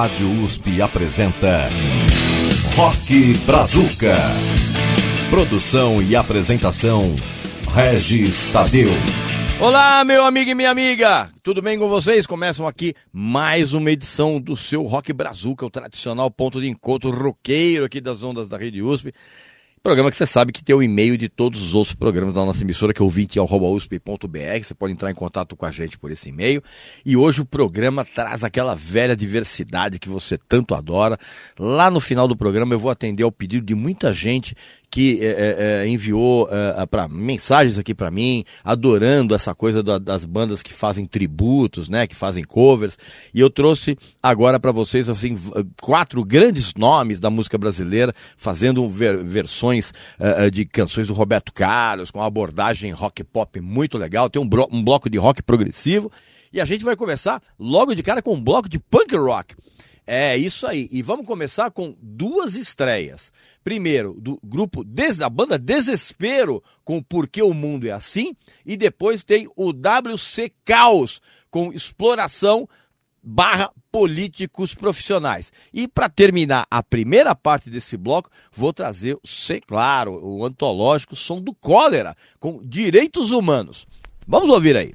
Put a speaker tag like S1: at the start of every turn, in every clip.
S1: Rádio USP apresenta Rock Brazuca. Produção e apresentação Regis Tadeu.
S2: Olá, meu amigo e minha amiga! Tudo bem com vocês? Começam aqui mais uma edição do seu Rock Brazuca, o tradicional ponto de encontro roqueiro aqui das ondas da Rede USP. Programa que você sabe que tem o e-mail de todos os outros programas da nossa emissora, que é ouvinte.usp.br. Você pode entrar em contato com a gente por esse e-mail. E hoje o programa traz aquela velha diversidade que você tanto adora. Lá no final do programa eu vou atender ao pedido de muita gente que é, é, enviou é, mensagens aqui para mim, adorando essa coisa da, das bandas que fazem tributos, né, que fazem covers. E eu trouxe agora para vocês assim quatro grandes nomes da música brasileira fazendo ver, versões de canções do Roberto Carlos com uma abordagem rock pop muito legal. Tem um, blo um bloco de rock progressivo e a gente vai começar logo de cara com um bloco de punk rock. É isso aí. E vamos começar com duas estreias. Primeiro, do grupo da banda Desespero, com Porque o Mundo é Assim. E depois tem o WC Caos, com Exploração barra políticos profissionais. E para terminar a primeira parte desse bloco, vou trazer, sei claro, o antológico Som do Cólera, com Direitos Humanos. Vamos ouvir aí.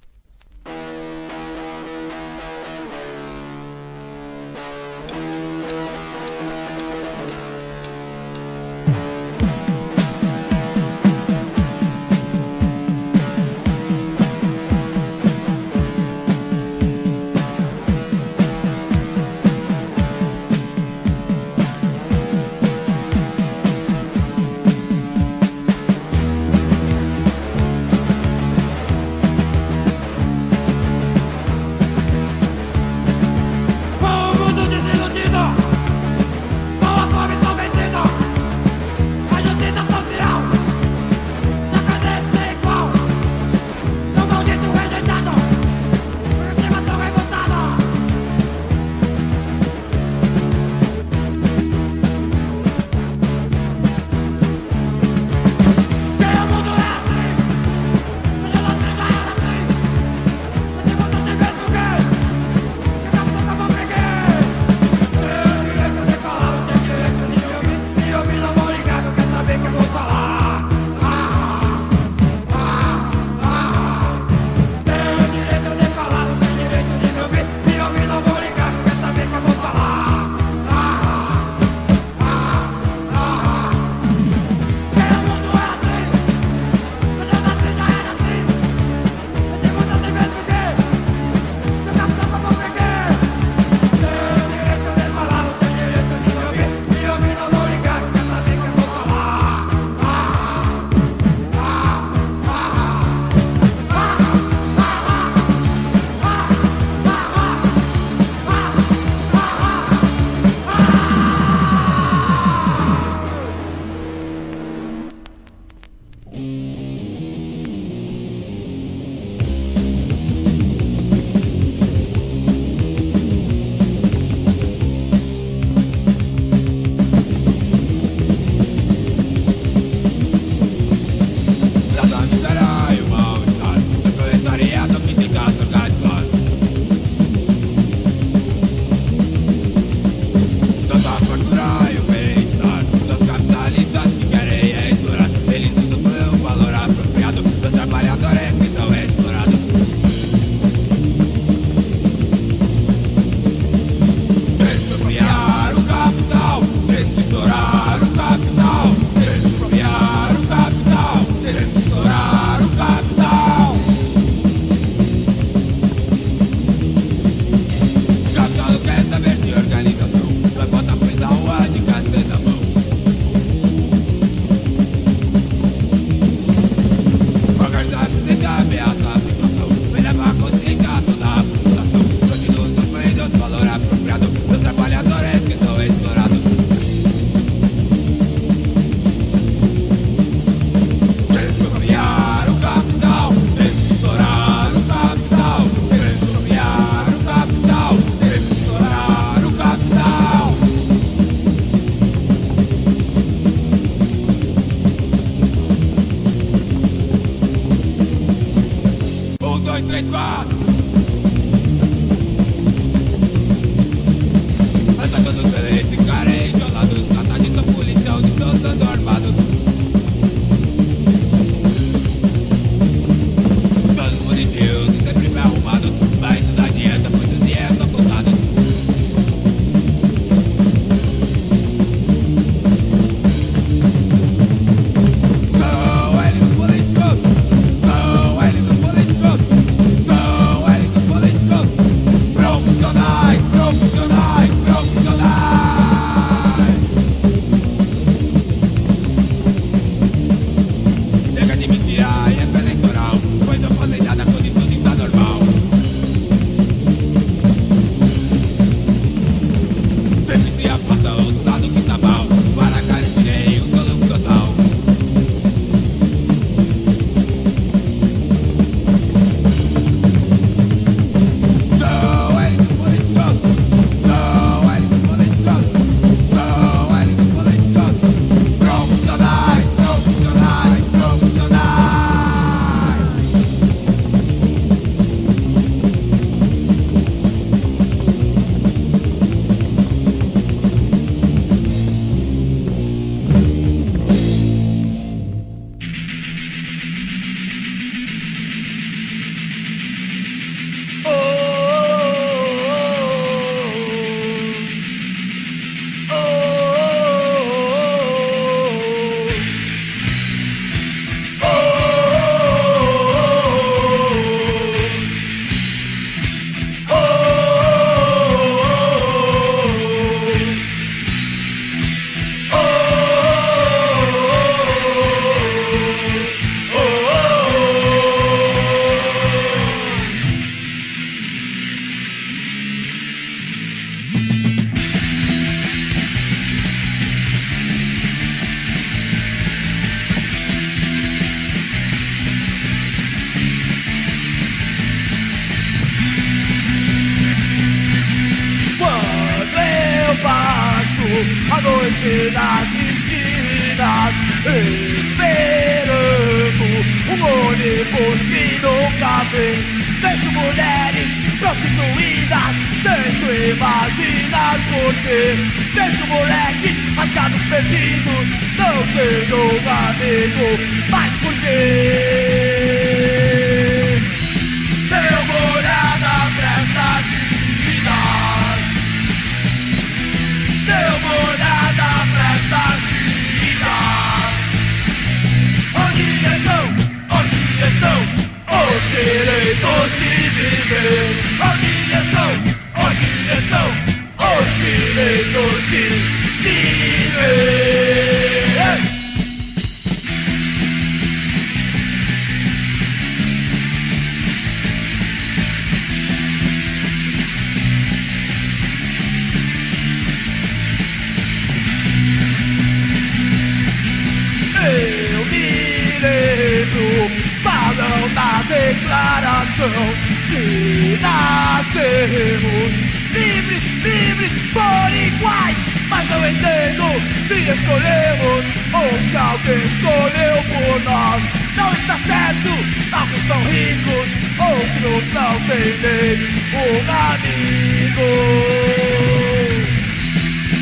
S3: Outros não têm nem um amigo.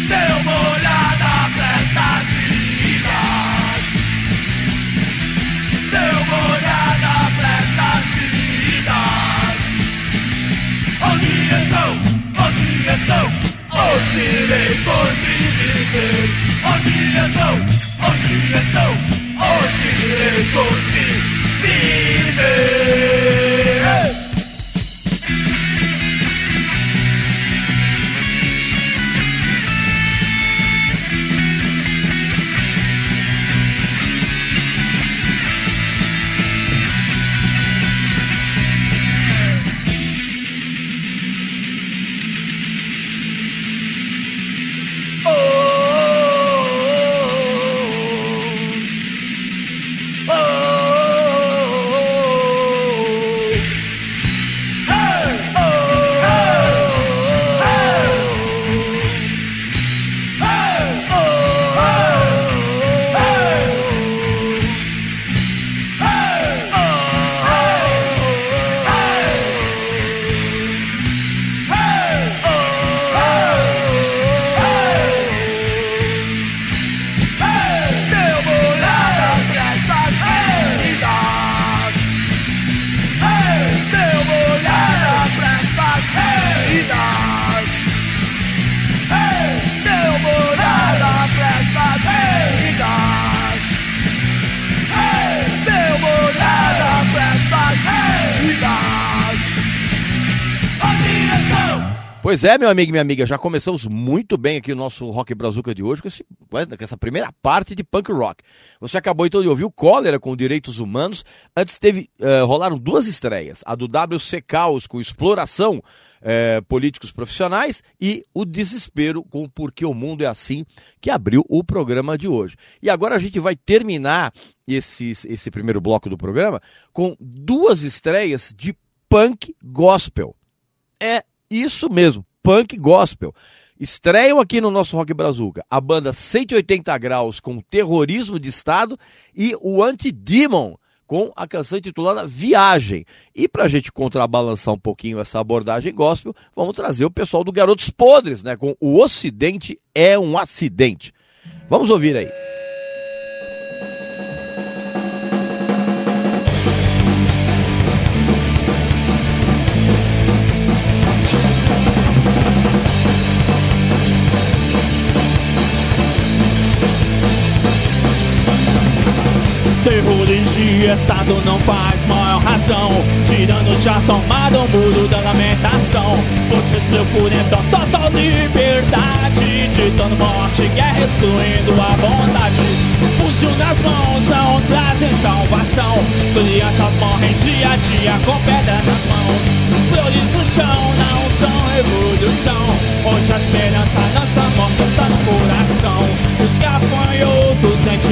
S3: Dê uma olhada pra estas vidas. Dê uma olhada pra estas Onde estão, onde estão os direitos de viver? Onde estão, onde estão os direitos de viver?
S2: Pois é, meu amigo e minha amiga, já começamos muito bem aqui o nosso Rock Brazuca de hoje com, esse, com essa primeira parte de punk rock. Você acabou então de ouvir o Cólera com Direitos Humanos. Antes teve, uh, rolaram duas estreias, a do WC Caos com Exploração uh, Políticos Profissionais e o Desespero com Porque o Mundo é Assim, que abriu o programa de hoje. E agora a gente vai terminar esse, esse primeiro bloco do programa com duas estreias de punk gospel. É isso mesmo, punk gospel. Estreiam aqui no nosso Rock Brazuca a banda 180 Graus com Terrorismo de Estado e o Anti-Demon com a canção intitulada Viagem. E para a gente contrabalançar um pouquinho essa abordagem gospel, vamos trazer o pessoal do Garotos Podres, né? Com O Ocidente é um Acidente. Vamos ouvir aí.
S4: Estado não faz maior razão. Tirando já tomado o muro da lamentação. Vocês procuram total liberdade. Ditando morte, guerra, excluindo a bondade. Fuzil nas mãos não trazem salvação. Crianças morrem dia a dia com pedra nas mãos. Flores no chão não são revolução. Onde a esperança dança morta está no coração. Os gafanhotos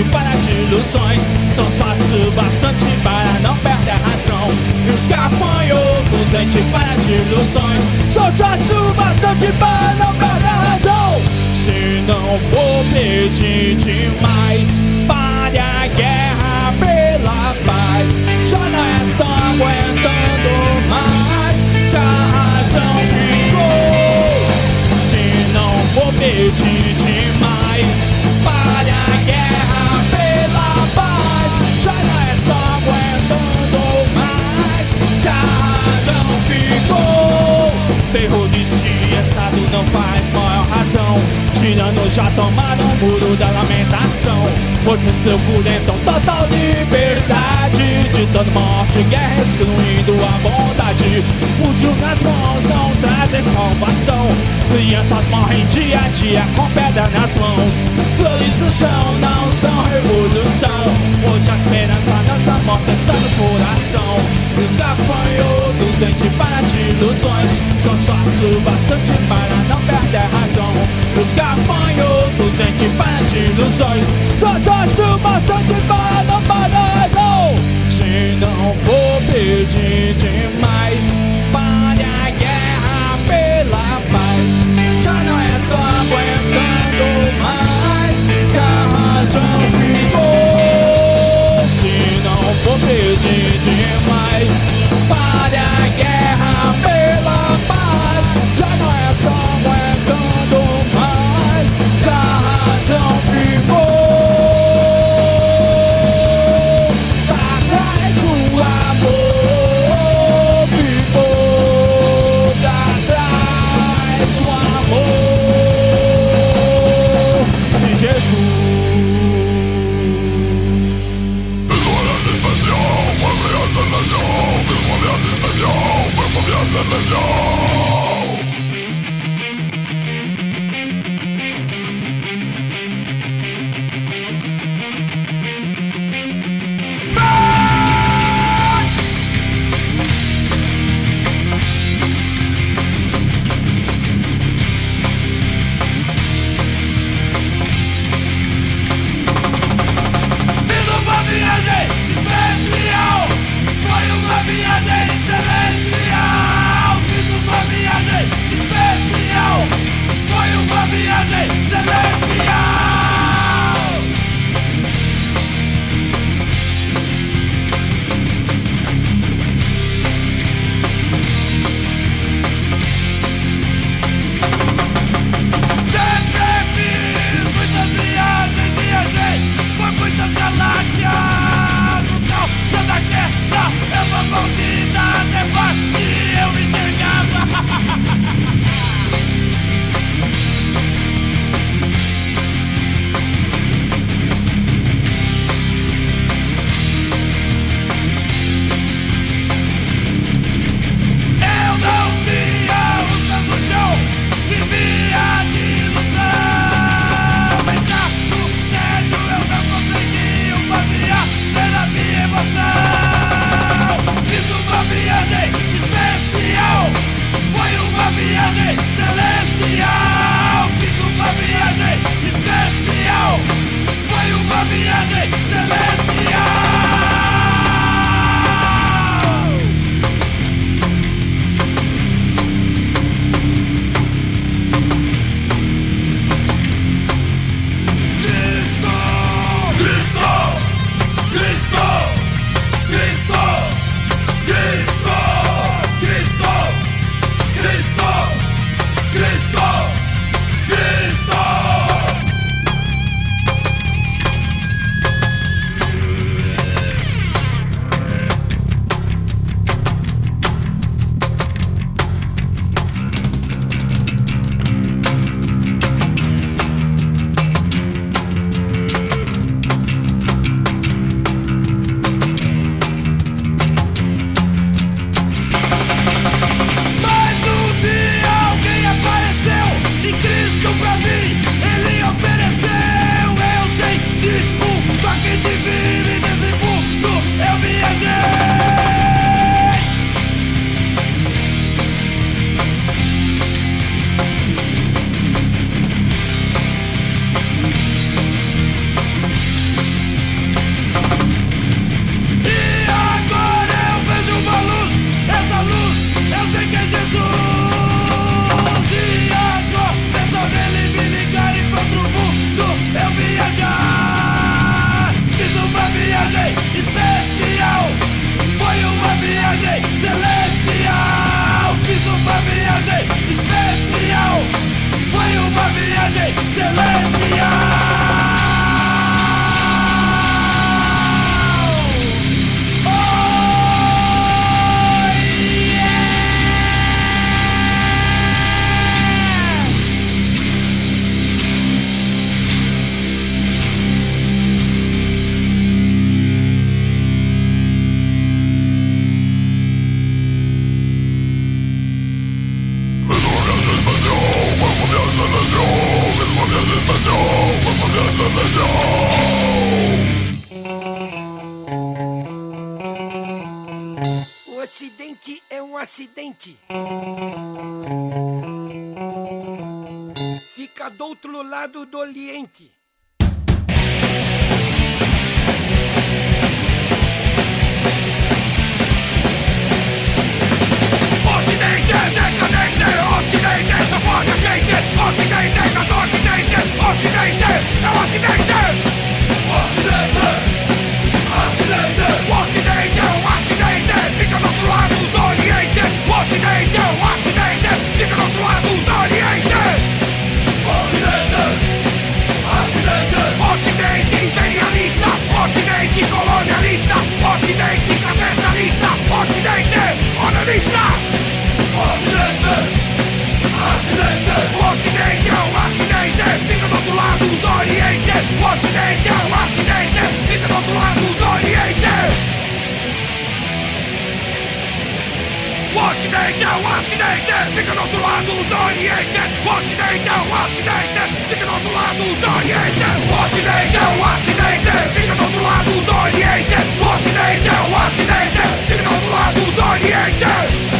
S4: para de ilusões São sortes o bastante para não perder a razão E os gafanhotos para de ilusões São sortes o bastante para não perder a razão Se não vou pedir demais. Pare a guerra pela paz. Já não estou aguentando mais. Se a razão ficou, se não vou pedir demais. aguentando mais. Já não ficou Terror de dia, sábado não faz mal razão. Tirando já tomaram o muro da lamentação. Vocês procuram então total liberdade. Ditando morte, guerra, excluindo a bondade. Fuzil nas mãos não trazem salvação. Crianças morrem dia a dia com pedra nas mãos. Flores no chão não são revolução. Hoje a esperança nossa morte está no coração. Os gafanhotos ente para de ilusões. São o bastante para não perder a razão. Os gafanhotos ente para de ilusões. São sócios o bastante para não. Se não vou pedir demais, pare a guerra pela paz. Já não é só aguentando mais. Se a razão ficou, se não vou pedir demais, pare a guerra pela
S5: Ocidente é acidente, fica do outro lado do Oriente. O Ocidente é um acidente, fica do outro lado do Oriente. O Ocidente é um acidente, fica do outro lado do Oriente. O Ocidente é um acidente, fica do outro lado do Oriente.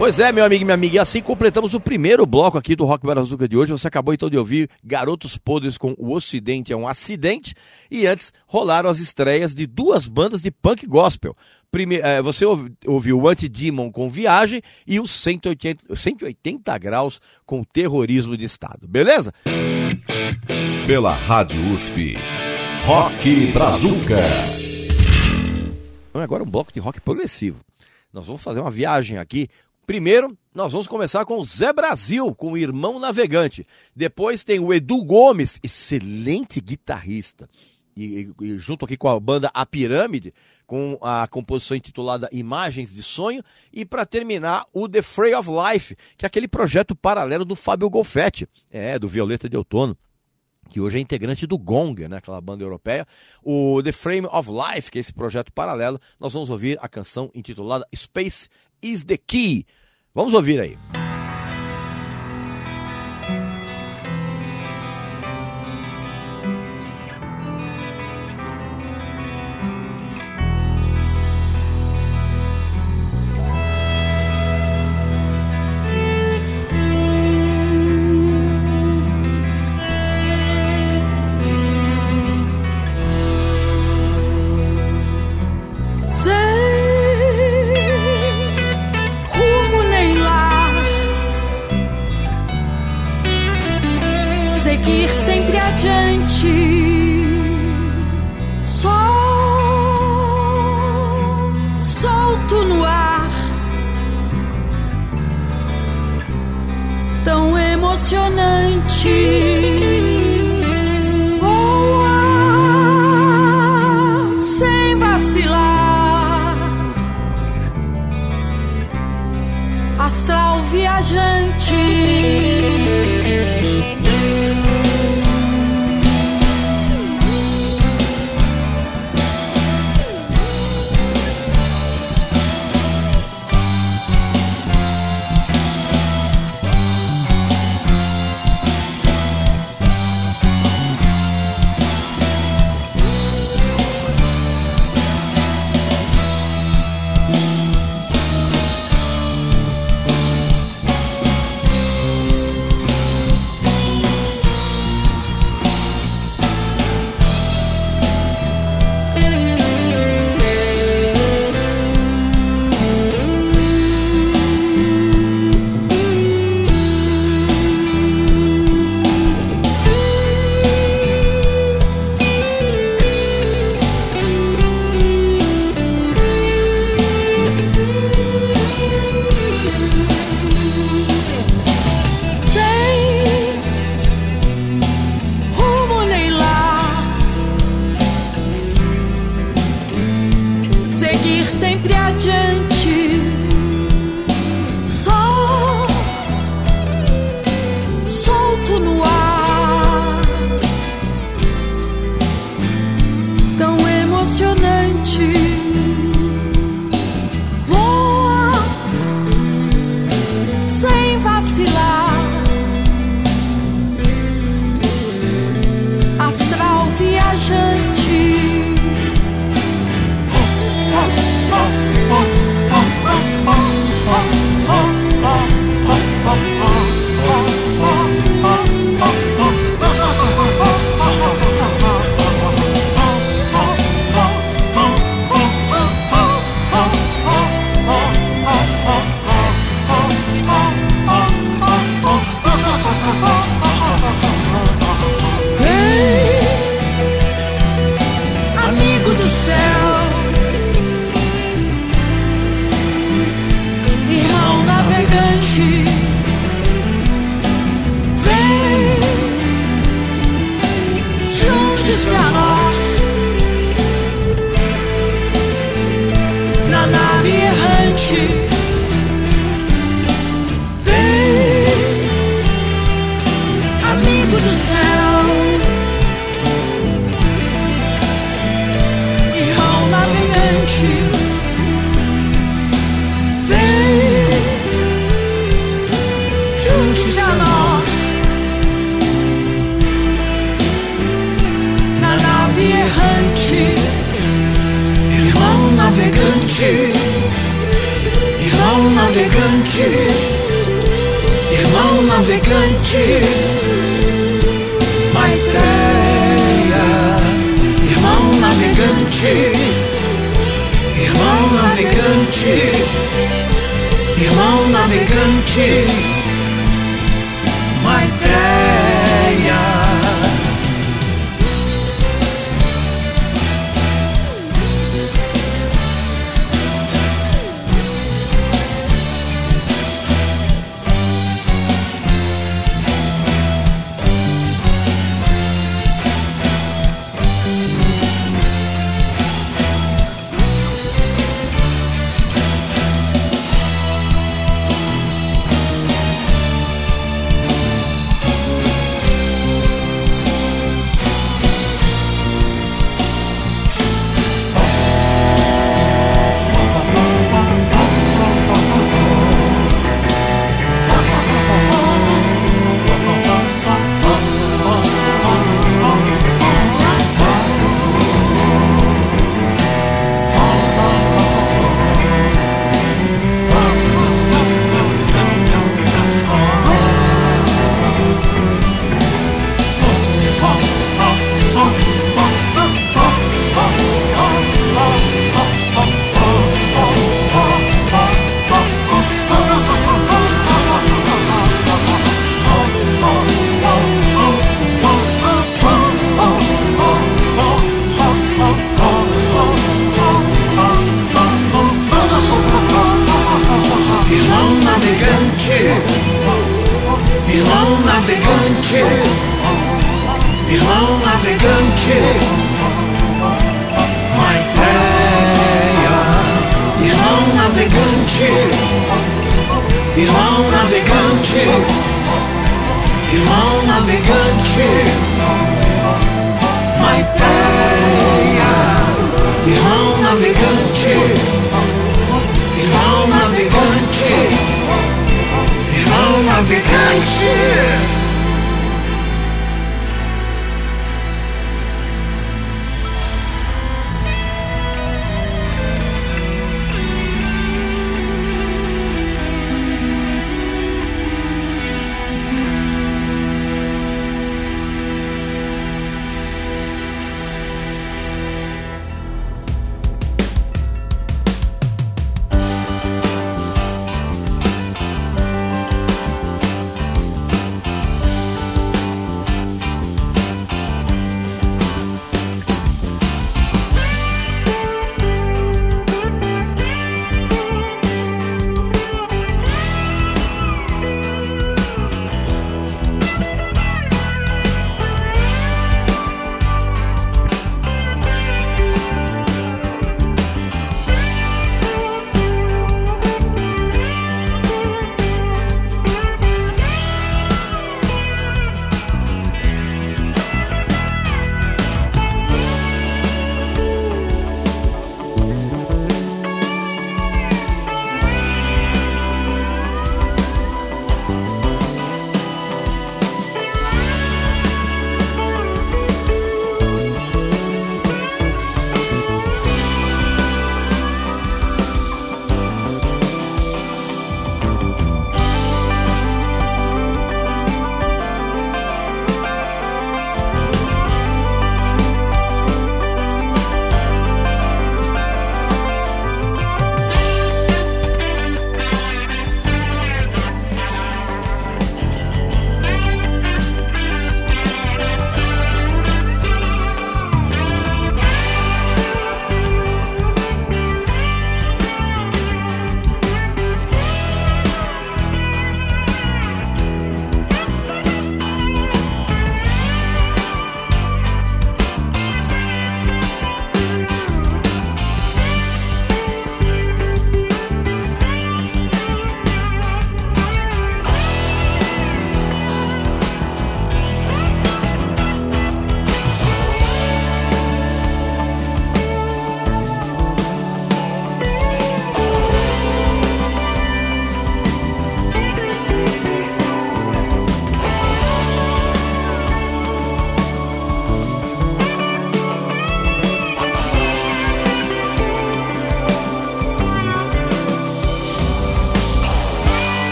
S2: Pois é, meu amigo e minha amiga, e assim completamos o primeiro bloco aqui do Rock Barazuca de hoje. Você acabou então de ouvir Garotos Podres com O Ocidente é um Acidente, e antes rolaram as estreias de duas bandas de punk gospel. Prime eh, você ouvi- ouviu o Anti-Demon com Viagem e o 180, 180 Graus com Terrorismo de Estado, beleza?
S1: Pela Rádio USP. Rock Brazuca.
S2: Agora um bloco de rock progressivo. Nós vamos fazer uma viagem aqui. Primeiro, nós vamos começar com o Zé Brasil, com o Irmão Navegante. Depois tem o Edu Gomes, excelente guitarrista. E, e- junto aqui com a banda A Pirâmide, com a composição intitulada Imagens de Sonho. E para terminar, o The Fray of Life, que é aquele projeto paralelo do Fábio Golfetti, é, do Violeta de Outono que hoje é integrante do Gong, né, aquela banda europeia. O The Frame of Life, que é esse projeto paralelo, nós vamos ouvir a canção intitulada Space is the Key. Vamos ouvir aí.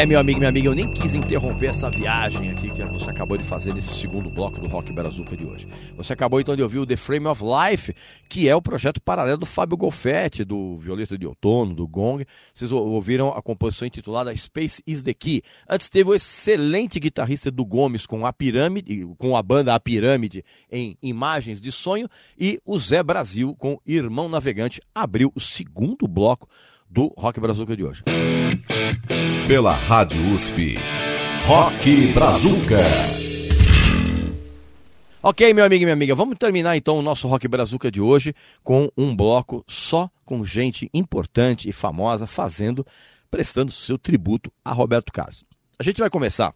S2: É, meu amigo, minha amiga, eu nem quis interromper essa viagem aqui que você acabou de fazer nesse segundo bloco do Rock Brazuca de hoje. Você acabou então de ouvir o The Frame of Life, que é o projeto paralelo do Fábio Golfetti, do Violeta de Outono, do Gong. Vocês ouviram a composição intitulada Space is the Key. Antes teve o excelente guitarrista do Gomes com a Pirâmide, com a banda A Pirâmide em Imagens de Sonho e o Zé Brasil com Irmão Navegante abriu o segundo bloco do Rock Brazuca de hoje.
S1: Pela Rádio USP. Rock Brazuca.
S2: Ok, meu amigo e minha amiga, vamos terminar então o nosso Rock Brazuca de hoje com um bloco só com gente importante e famosa fazendo, prestando seu tributo a Roberto Carlos. A gente vai começar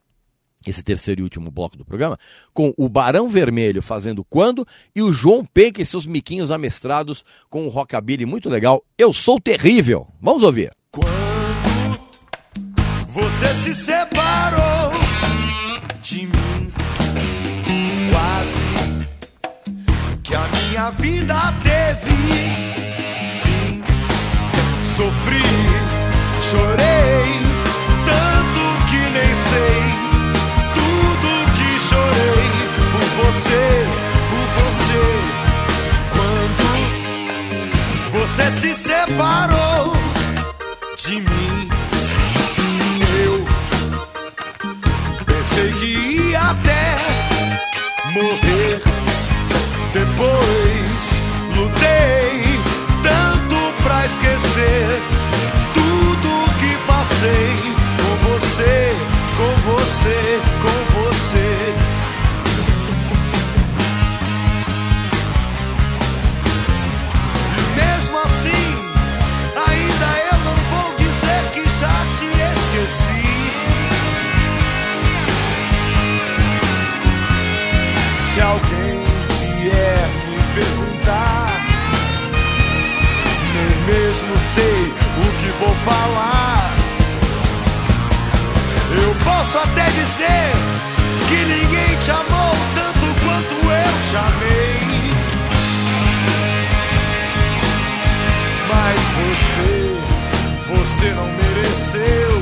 S2: esse terceiro e último bloco do programa, com o Barão Vermelho fazendo Quando e o João Penca e seus miquinhos amestrados com um rockabilly muito legal, Eu Sou Terrível. Vamos ouvir.
S6: Quando você se separou de mim, quase que a minha vida teve fim. Sofri, chorei, por você. Quando você se separou de mim, eu pensei que ia até morrer. Depois lutei tanto pra esquecer tudo que passei com você, com você, com você. Mesmo sei o que vou falar. Eu posso até dizer que ninguém te amou tanto quanto eu te amei. Mas você, você não mereceu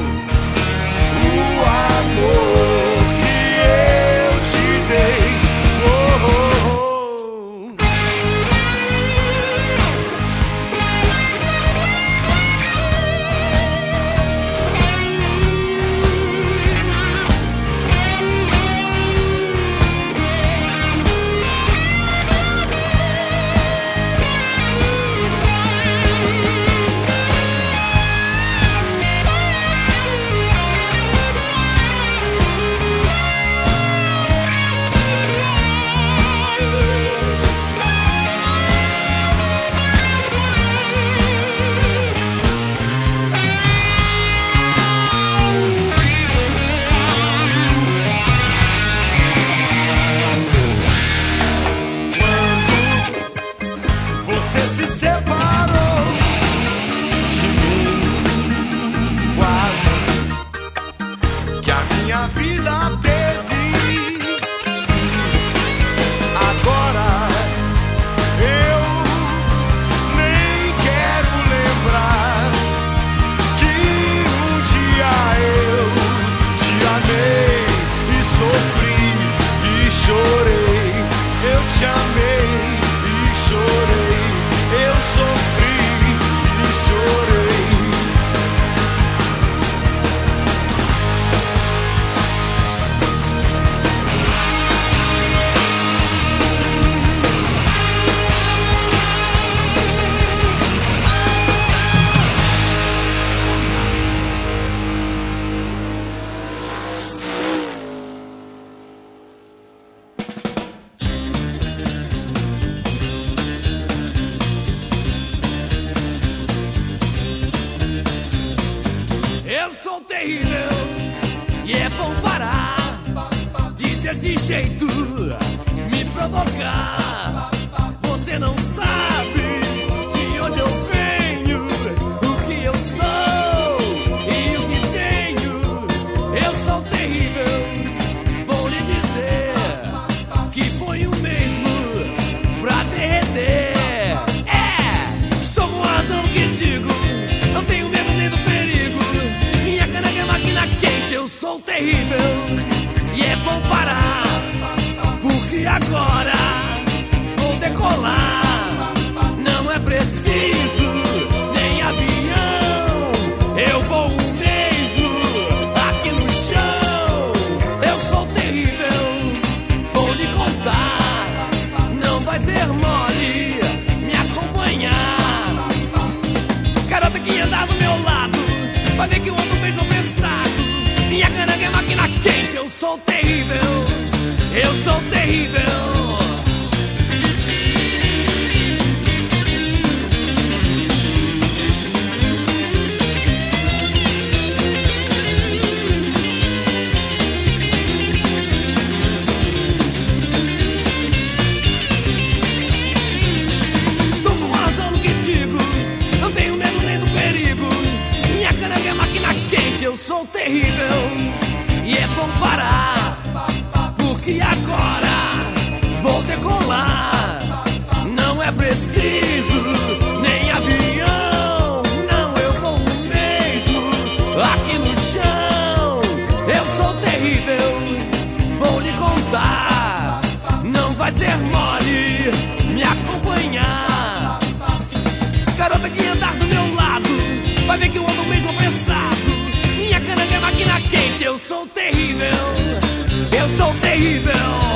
S7: evil.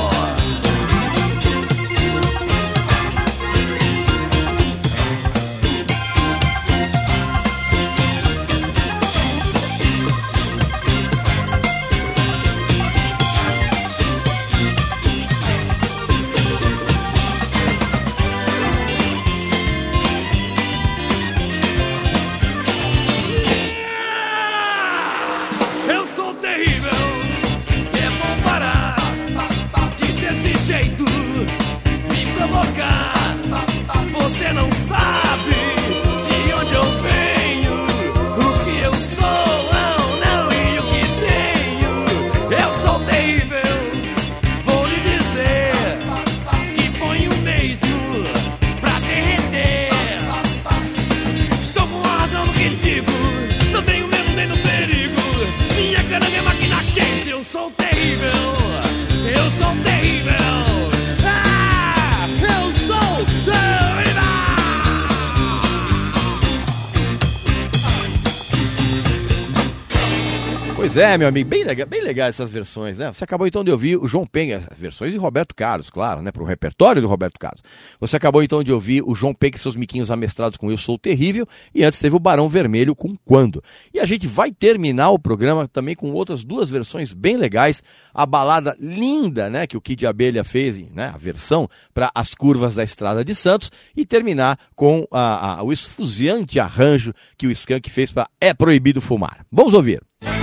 S7: É,
S6: meu
S2: amigo, bem legal, bem legal essas versões, né? Você acabou então de ouvir o João Penha, versões de Roberto Carlos, claro, né? Para o repertório do Roberto Carlos. Você acabou então de ouvir o João Penha e seus miquinhos amestrados com Eu Sou Terrível, e antes teve o Barão Vermelho com Quando. E a gente vai terminar o programa também com outras duas versões bem legais. A balada linda, né? Que o Kid Abelha fez, né? A versão para As Curvas da Estrada de Santos, e terminar com a, a, o esfuziante arranjo que o Skank fez para É Proibido Fumar. Vamos ouvir.
S8: Música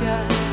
S8: gracias.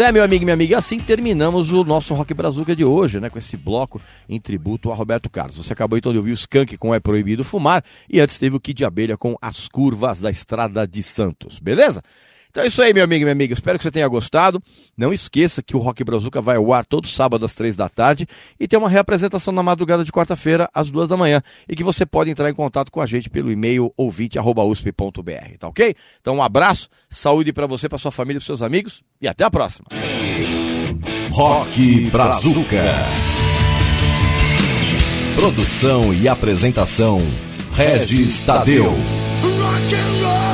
S8: É, meu
S2: amigo e minha amiga, assim terminamos o nosso Rock Brazuca de hoje, né? Com esse bloco em tributo a Roberto Carlos. Você acabou então de ouvir o Skank com É Proibido Fumar e antes teve o Kid Abelha com As Curvas da Estrada de Santos, beleza? Então é isso aí, meu amigo e minha amiga. Espero que você tenha gostado. Não esqueça que o Rock Brazuca vai ao ar todo sábado às três da tarde e tem uma reapresentação na madrugada de quarta-feira às duas da manhã e que você pode entrar em contato com a gente pelo e-mail ouvinte@usp.br, tá ok? Então um abraço, saúde para você, para sua família e seus amigos e até a próxima.
S1: Rock Brazuca. Produção e apresentação: Regis Tadeu.
S6: Rock and roll.